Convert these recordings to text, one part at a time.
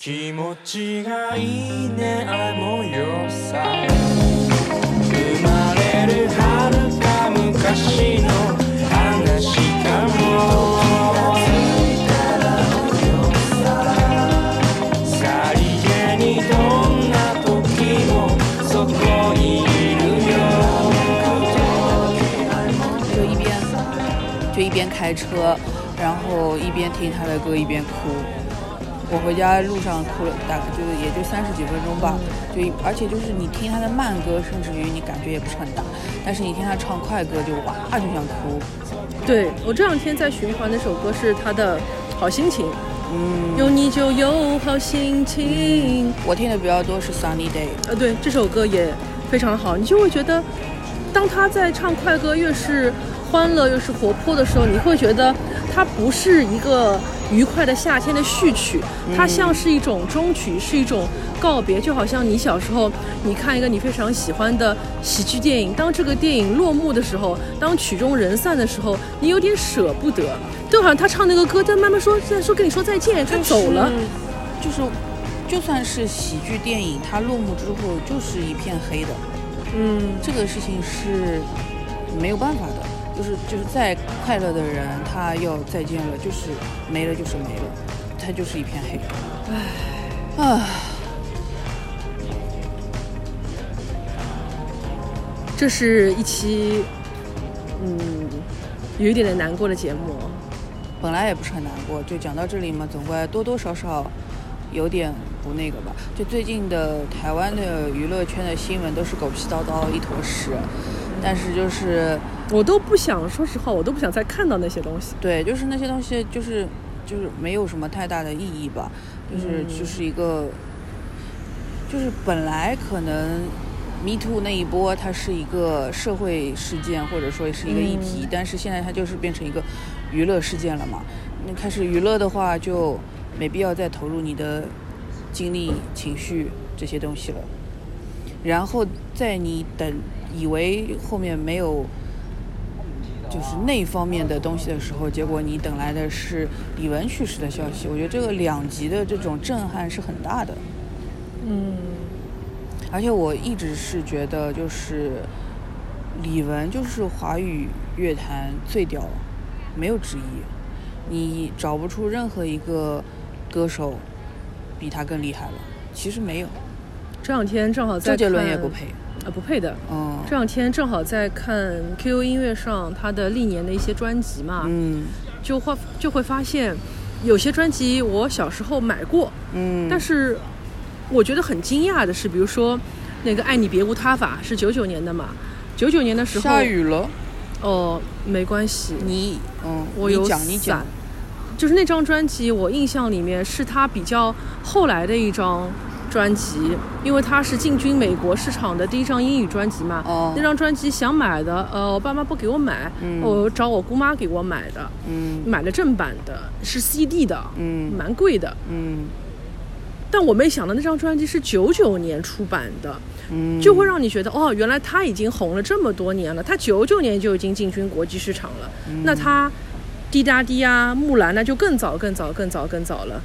気持ちがいいねあの夜さ生まれる遥か昔の話かもさりげにどんな時もそこにいるよ就一边就一边开车，然后一边听他的歌一边哭。 我回家路上哭了，大概就也就三十几分钟吧。就一而且就是你听他的慢歌，甚至于你感觉也不是很大，但是你听他唱快歌就哇就想哭。对我这两天在循环那首歌是他的《好心情》，嗯，有你就有好心情。我听的比较多是 Sunny Day。呃，对，这首歌也非常好，你就会觉得，当他在唱快歌越是欢乐越是活泼的时候，你会觉得他不是一个愉快的夏天的序曲，它像是一种终曲，是一种告别，就好像你小时候你看一个你非常喜欢的喜剧电影，当这个电影落幕的时候，当曲终人散的时候，你有点舍不得，就好像他唱那个歌，他慢慢说在说跟你说再见，他走了。就是就算是喜剧电影，它落幕之后就是一片黑的，嗯，这个事情是没有办法的。就是就是再快乐的人，他要再见了，就是没了就是没了，他就是一片黑。唉，啊，这是一期，嗯，有一点点难过的节目。本来也不是很难过，就讲到这里嘛，总归多多少少有点不那个吧。就最近的台湾的娱乐圈的新闻都是狗屁叨叨一坨屎，但是就是我都不想，说实话，我都不想再看到那些东西。对，就是那些东西，就是就是没有什么太大的意义吧，就是、就是一个，就是本来可能 Me Too 那一波它是一个社会事件或者说是一个议题，但是现在它就是变成一个娱乐事件了嘛。那开始娱乐的话，就没必要再投入你的精力、情绪这些东西了。然后在你等以为后面没有就是那方面的东西的时候，结果你等来的是李玟去世的消息。我觉得这个两极的这种震撼是很大的。嗯，而且我一直是觉得，就是李玟就是华语乐坛最屌，没有之一。你找不出任何一个歌手比他更厉害了。其实没有，这两天正好在周杰伦也不配。啊，不配的。哦。这两天正好在看 QQ 音乐上他的历年的一些专辑嘛，嗯。就会就会发现，有些专辑我小时候买过，嗯，但是我觉得很惊讶的是，比如说那个《爱你别无他法》是九九年的嘛，九九年的时候下雨了，哦，没关系，你嗯，我有你讲你讲伞，就是那张专辑，我印象里面是他比较后来的一张专辑，因为它是进军美国市场的第一张英语专辑嘛。哦。那张专辑想买的，呃，我爸妈不给我买，嗯。我找我姑妈给我买的，嗯。买的正版的，是 CD 的，嗯。蛮贵的。嗯。但我没想到那张专辑是九九年出版的，嗯，就会让你觉得哦，原来他已经红了这么多年了，他九九年就已经进军国际市场了，嗯。那他滴答滴啊、木兰那就更早、更早、更早、更早了，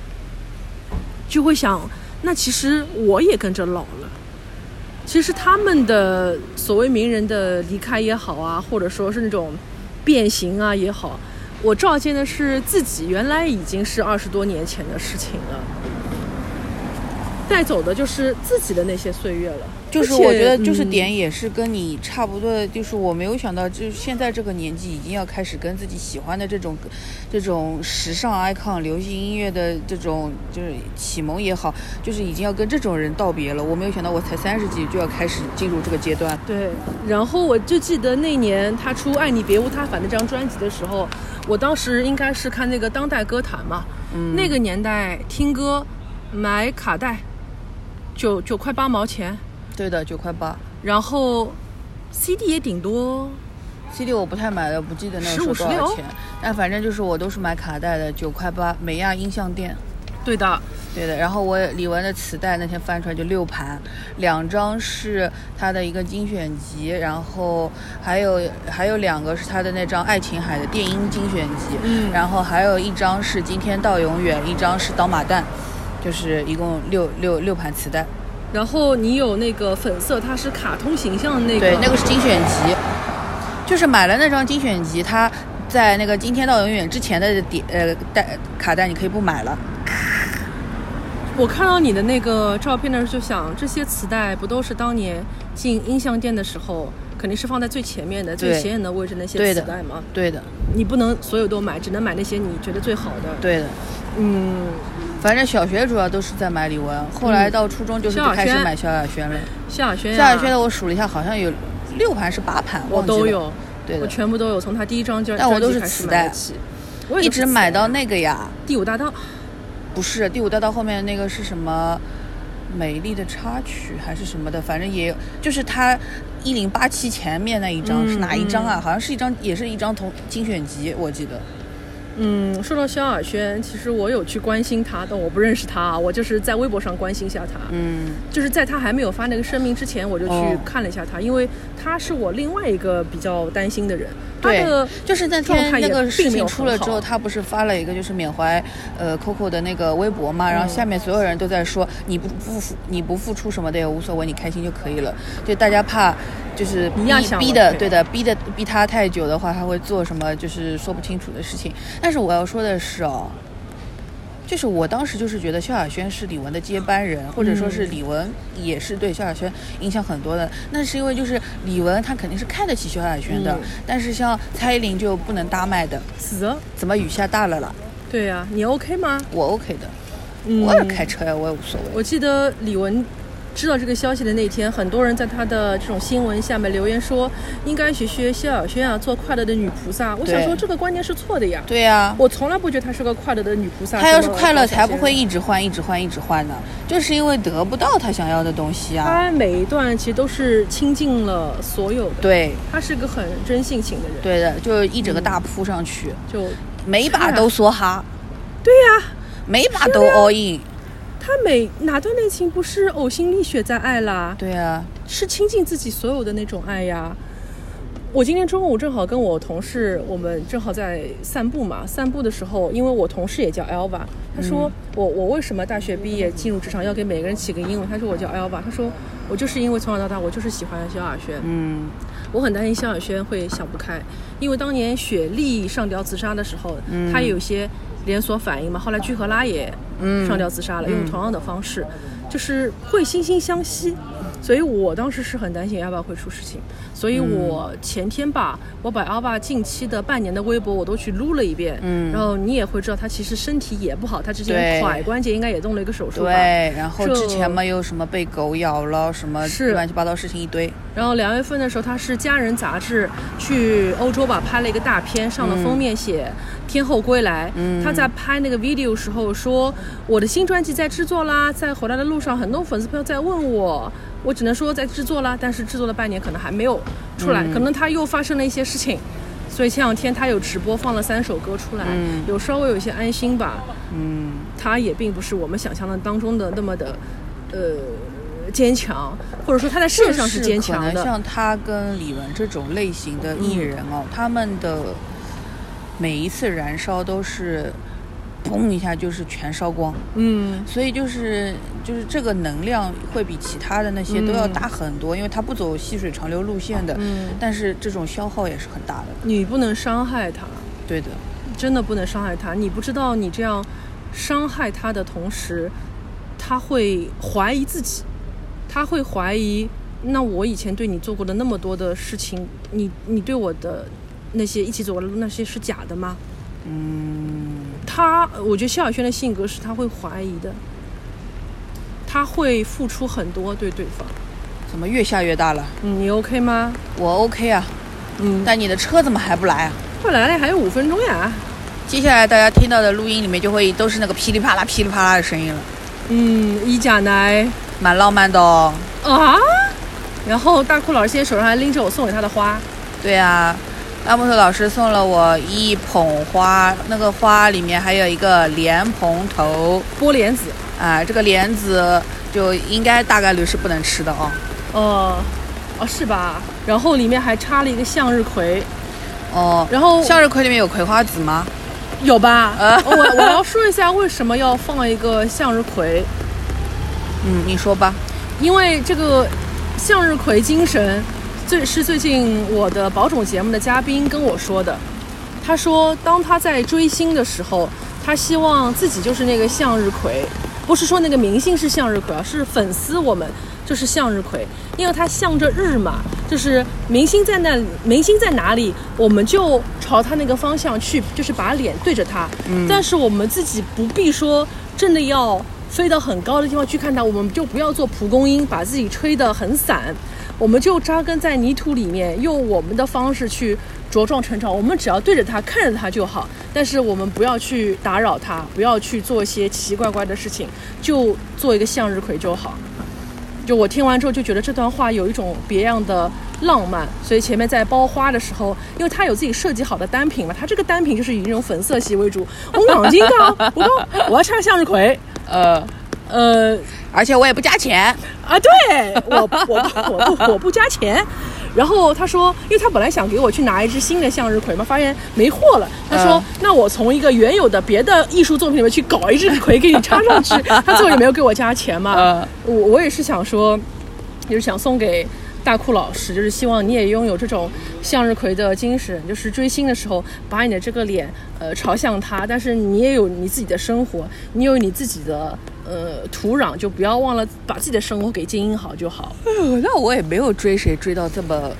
就会想，那其实我也跟着老了。其实他们的所谓名人的离开也好啊，或者说是那种变形啊也好，我照见的是自己原来已经是二十多年前的事情了。带走的就是自己的那些岁月了，就是我觉得就是嗯点也是跟你差不多的，就是我没有想到，就是现在这个年纪已经要开始跟自己喜欢的这种这种时尚 icon、流行音乐的这种就是启蒙也好，就是已经要跟这种人道别了。我没有想到我才三十几就要开始进入这个阶段。对，然后我就记得那年他出《爱你别无他法》那张专辑的时候，我当时应该是看那个当代歌坛嘛，嗯那个年代听歌买卡带九九块八毛钱，对的，九块八。然后 CD 也顶多 CD 我不太买了，不记得那个时候15 16多少钱，但反正就是我都是买卡带的，九块八，美亚音像店。对的，对的，然后我李玟的磁带那天翻出来就六盘，两张是她的一个精选集，然后还有还有两个是她的那张《爱琴海》的电音精选集，嗯然后还有一张是《今天到永远》，一张是《刀马旦》，就是一共六六六盘磁带。然后你有那个粉色，它是卡通形象的那个，对，那个是精选集，就是买了那张精选集，它在那个今天到永远之前的点呃带卡带你可以不买了。我看到你的那个照片的时候，就想这些磁带不都是当年进音像店的时候，肯定是放在最前面的、最显眼的位置那些磁带吗？对的，你不能所有都买，只能买那些你觉得最好的。，对的。嗯，反正小学主要都是在买李玟，后来到初中就是萧亚轩开始买萧亚轩了。萧亚轩、啊，萧亚轩的我数了一下，好像有六盘是八盘，我都。有，我对我，全部都有，从他第一张就但我都是磁带我一直买到那个呀，第五大道。不是第五大道后面那个是什么？美丽的插曲还是什么的，反正也有，就是他一零八七前面那一张、嗯是哪一张啊？好像是一张，也是一张同精选集，我记得。嗯，说到萧亚轩，其实我有去关心他，但我不认识他啊，我就是在微博上关心一下他。嗯，就是在他还没有发那个声明之前，我就去哦看了一下他，因为他是我另外一个比较担心的人。他对的，就是那状态也天那个事情出了之后，很好他不是发了一个就是缅怀呃 Coco 的那个微博嘛，然后下面所有人都在说你不不付你不付出什么的也无所谓，你开心就可以了。就大家怕就是逼你要想逼的，对对的，逼的逼他太久的话，他会做什么就是说不清楚的事情。但是我要说的是哦。就是我当时就是觉得萧亚轩是李玟的接班人，或者说是嗯李玟也是对萧亚轩影响很多的。那是因为就是李玟她肯定是看得起萧亚轩的，嗯但是像蔡依林就不能搭麦的。死了。怎么雨下大了啦？对呀、你 OK 吗？我 OK 的，嗯我也开车呀，我也无所谓。我记得李玟知道这个消息的那天，很多人在他的这种新闻下面留言说，应该学学萧亚轩啊，做快乐的女菩萨。我想说这个观念是错的呀。对呀、我从来不觉得她是个快乐的女菩萨。她要是快乐，才不会一直换、一直换、一直换呢。就是因为得不到她想要的东西啊。她每一段其实都是倾尽了所有的。，对，她是个很真性情的人。对的，就一整个大扑上去，就每把都梭哈，对呀、每把都 all in。她每哪段恋情不是呕心沥血在爱啦？对啊，是倾尽自己所有的那种爱呀。我今天中午正好跟我同事，我们正好在散步嘛。散步的时候，因为我同事也叫 Elva，他说、我我为什么大学毕业进入职场要给每个人起个英文？他说我叫 Elva，他说我就是因为从小到大我就是喜欢萧亚轩，嗯我很担心萧亚轩会想不开，因为当年雪莉上吊自杀的时候，嗯她也有些连锁反应嘛。后来聚合拉也嗯。上吊自杀了，用同样的方式，就是会惺惺相惜。所以我当时是很担心 Alba 会出事情，所以我前天吧，我把 Alba 近期的半年的微博我都去撸了一遍，嗯。然后你也会知道他其实身体也不好，他之前踝关节应该也动了一个手术吧，对，然后之前嘛又什么被狗咬了，什么是。乱七八糟事情一堆。然后两月份的时候，他是《家人》杂志去欧洲吧拍了一个大片，上了封面写《天后归来》。嗯他在拍那个 video 时候说，我的新专辑在制作啦，在回来的路上，很多粉丝朋友在问我，我只能说在制作啦，但是制作了半年，可能还没有出来，嗯可能他又发生了一些事情。所以前两天他有直播放了三首歌出来，嗯有稍微有一些安心吧。嗯，他也并不是我们想象的当中的那么的，呃，坚强，或者说他在事业上是坚强的。可能像他跟李玟这种类型的艺人哦，他们的每一次燃烧都是砰一下就是全烧光，嗯，所以就是就是这个能量会比其他的那些都要嗯。大很多，因为他不走细水长流路线的，嗯。但是这种消耗也是很大的。你不能伤害他，对的，真的不能伤害他。你不知道你这样伤害他的同时，他会怀疑自己，他会怀疑，那我以前对你做过的那么多的事情，你你对我的那些一起走过的路那些是假的吗？嗯，他，我觉得萧亚轩的性格是他会怀疑的，他会付出很多对对方。怎么越下越大了？嗯，你 OK 吗？我 OK 啊，嗯，但你的车怎么还不来啊？快来了，还有五分钟呀。接下来大家听到的录音里面就会都是那个噼里啪啦、噼里啪啦的声音了，嗯，一甲奶蛮浪漫的哦。啊，然后大酷老师现在手上还拎着我送给他的花，对啊，大木头老师送了我一捧花，那个花里面还有一个莲蓬头剥莲子，啊，这个莲子就应该大概率是不能吃的哦。哦，哦是吧？然后里面还插了一个向日葵，哦，然后向日葵里面有葵花籽吗？有吧？我我要说一下为什么要放一个向日葵，嗯，你说吧。因为这个向日葵精神，最是最近我的保种节目的嘉宾跟我说的。他说，当他在追星的时候，他希望自己就是那个向日葵，不是说那个明星是向日葵啊，是粉丝我们就是向日葵，因为他向着日嘛，就是明星在那，明星在哪里，我们就朝他那个方向去，就是把脸对着他。嗯但是我们自己不必说真的要飞到很高的地方去看它，我们就不要做蒲公英，把自己吹得很散，我们就扎根在泥土里面，用我们的方式去茁壮成长。我们只要对着它，看着它就好，但是我们不要去打扰它，不要去做一些奇奇怪怪的事情，就做一个向日葵就好。就我听完之后就觉得这段话有一种别样的浪漫，所以前面在包花的时候，因为它有自己设计好的单品嘛，它这个单品就是以那种粉色系为主。我硬劲讲，我说我要插向日葵，呃，呃而且我也不加钱。啊，对我我不我不我不加钱。然后他说，因为他本来想给我去拿一支新的向日葵嘛，发现没货了。他说，嗯那我从一个原有的别的艺术作品里面去搞一支葵给你插上去。他最后也没有给我加钱嘛。嗯我我也是想说，就是想送给大库老师，就是希望你也拥有这种向日葵的精神，就是追星的时候把你的这个脸呃朝向他，但是你也有你自己的生活，你有你自己的呃土壤，就不要忘了把自己的生活给经营好就好。呃那我也没有追谁追到这么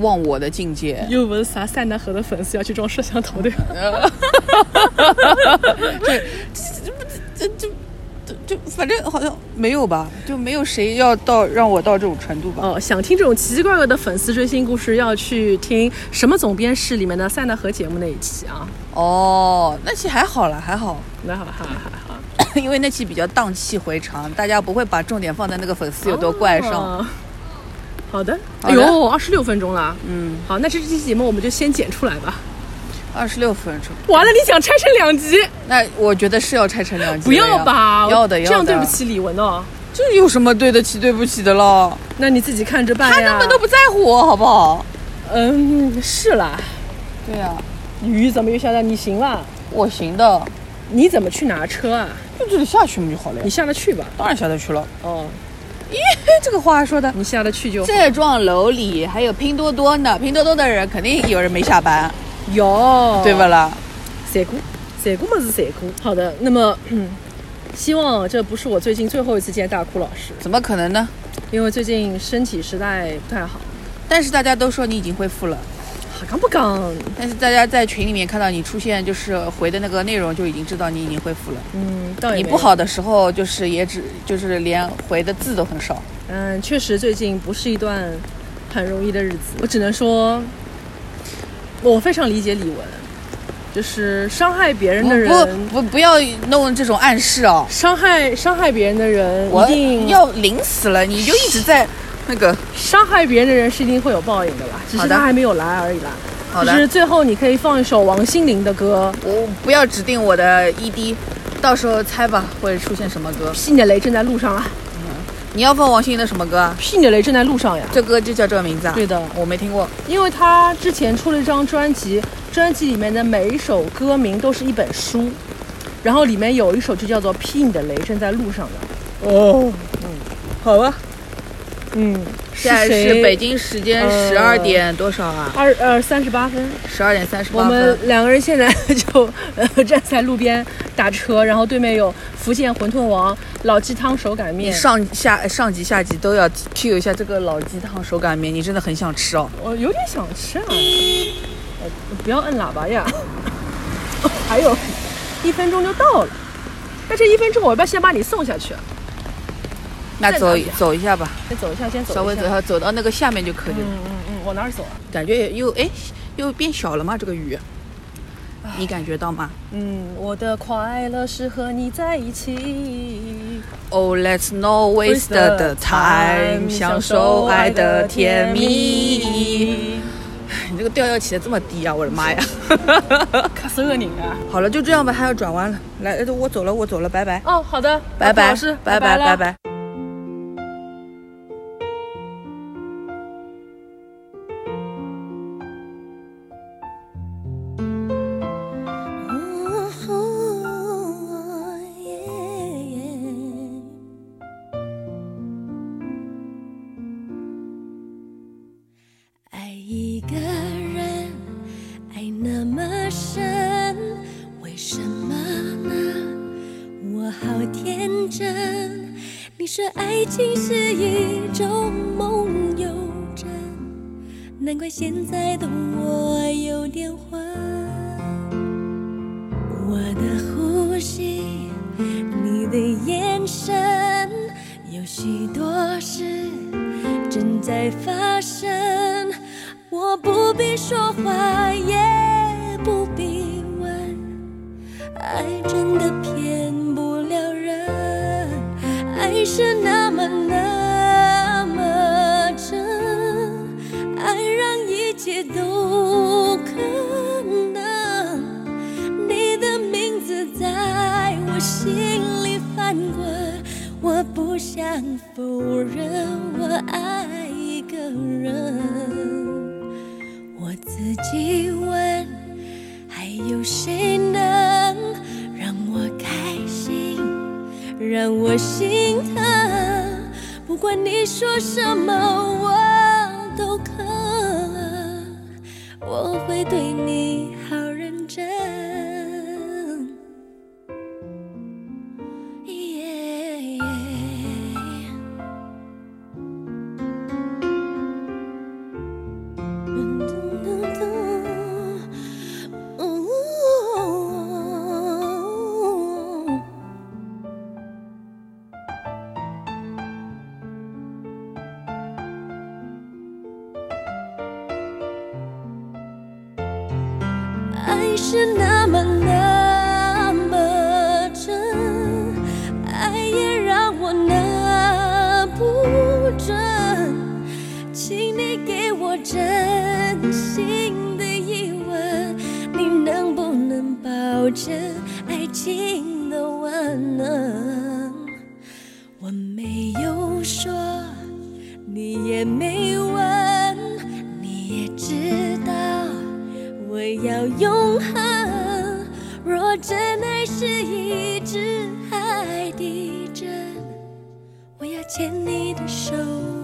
忘我的境界。又不是啥塞纳河的粉丝要去装摄像头的。这就就就反正好像没有吧，就没有谁要到让我到这种程度吧。哦，想听这种奇奇怪怪的粉丝追星故事，要去听什么总编室里面的塞纳河节目那一期啊。哦，那期还好了，还好，那好，还好，还好。因为那期比较荡气回肠，大家不会把重点放在那个粉丝有多怪上。哦好的，好的哎呦，二十六分钟了。嗯，好，那这期节目我们就先剪出来吧。二十六分钟，完了，你想拆成两集？那我觉得是要拆成两集不。要吧，要的，要的。这样对不，起李文哦。这有什么对得起对不起的了？那你自己看着办他。根本都不在乎我，好不好？嗯，是啦。对呀、雨怎么又下大？你行了？我行的，你怎么去拿车啊？就这里下去嘛就好了呀你。下得去吧？当然下得去了。哦，咦这个话说的。你下得去就好。这幢楼里还有拼多多呢，拼多多的人肯定有人没下班，有，对不？啦？散过，散过嘛是散过。好的，那么，嗯，希望这不是我最近最后一次见大哭老师，怎么可能呢？因为最近身体实在不太好。但是大家都说你已经恢复了，哈刚不刚？但是大家在群里面看到你出现，就是回的那个内容，就已经知道你已经恢复了。嗯，倒也你不好。的时候，就是也只就是连回的字都很少。嗯，确实最近不是一段很容易的日子。我只能说，我非常理解李玟，就是伤害别人的人，不不不要弄这种暗示哦！伤害伤害别人的人一定要临死了，你就一直在那个伤害别人的人是一定会有报应的吧，只是他还没有来而已啦。好的。就是最后你可以放一首王心凌的歌，我不要指定我的 ED，到时候猜吧会出现什么歌《屁你的雷正在路上》啊，你要放王心凌的什么歌啊？《屁你的雷正在路上》呀。这歌就叫这个名字啊？对的，我没听过。因为他之前出了一张专辑，专辑里面的每一首歌名都是一本书，然后里面有一首就叫做《屁你的雷正在路上》的。哦，嗯好吧。嗯，现在是北京时间呃十二点多少啊？二呃三十八分。十二点三十我八分我们。两个人现在 就呃站在路边打车，然后对面有福建馄饨王、老鸡汤手擀面。上下上级下级都要 Q 一下这个老鸡汤手擀面，你真的很想吃哦。我有点想吃啊！呃，不要摁喇叭呀！还有一分钟就到了，那这一分钟我要不要先把你送下去啊？那走走一下吧，先走一下，先走一下。稍微走一下，走到那个下面就可以了。嗯嗯嗯，往哪儿走啊？感觉又哎又变小了吗？这个雨，你感觉到吗嗯，我的快乐是和你在一起。？Oh, let's not waste the time，享受爱的甜蜜。你这个调要起的这么低啊！我的妈呀！卡死个人啊！好了，就这样吧，还要转弯了。来，呃我走了，我走了，拜拜，哦，好的，拜拜老师，，拜拜拜，拜怪现在的我有点昏。我的呼吸，你的眼神，有许多事正在发生。我不必说话，也不必问，爱真的骗不了人，爱是那么难想否认我爱一个人。我自己问，还有谁能让我开心，让我心疼？不管你说什么，我都可。我会对你真心的疑问，你能不能保证爱情的万能？我没有说，你也没问，你也知道我要永恒。若真爱是一只海底针，我要牵你的手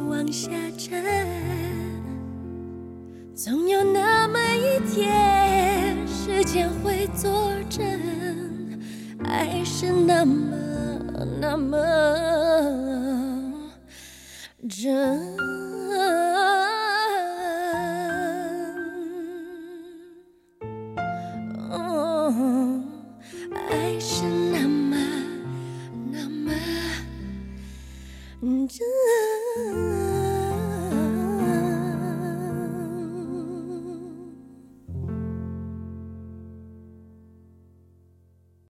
往下沉。总有那么一天，时间会作证，爱是那么那么真。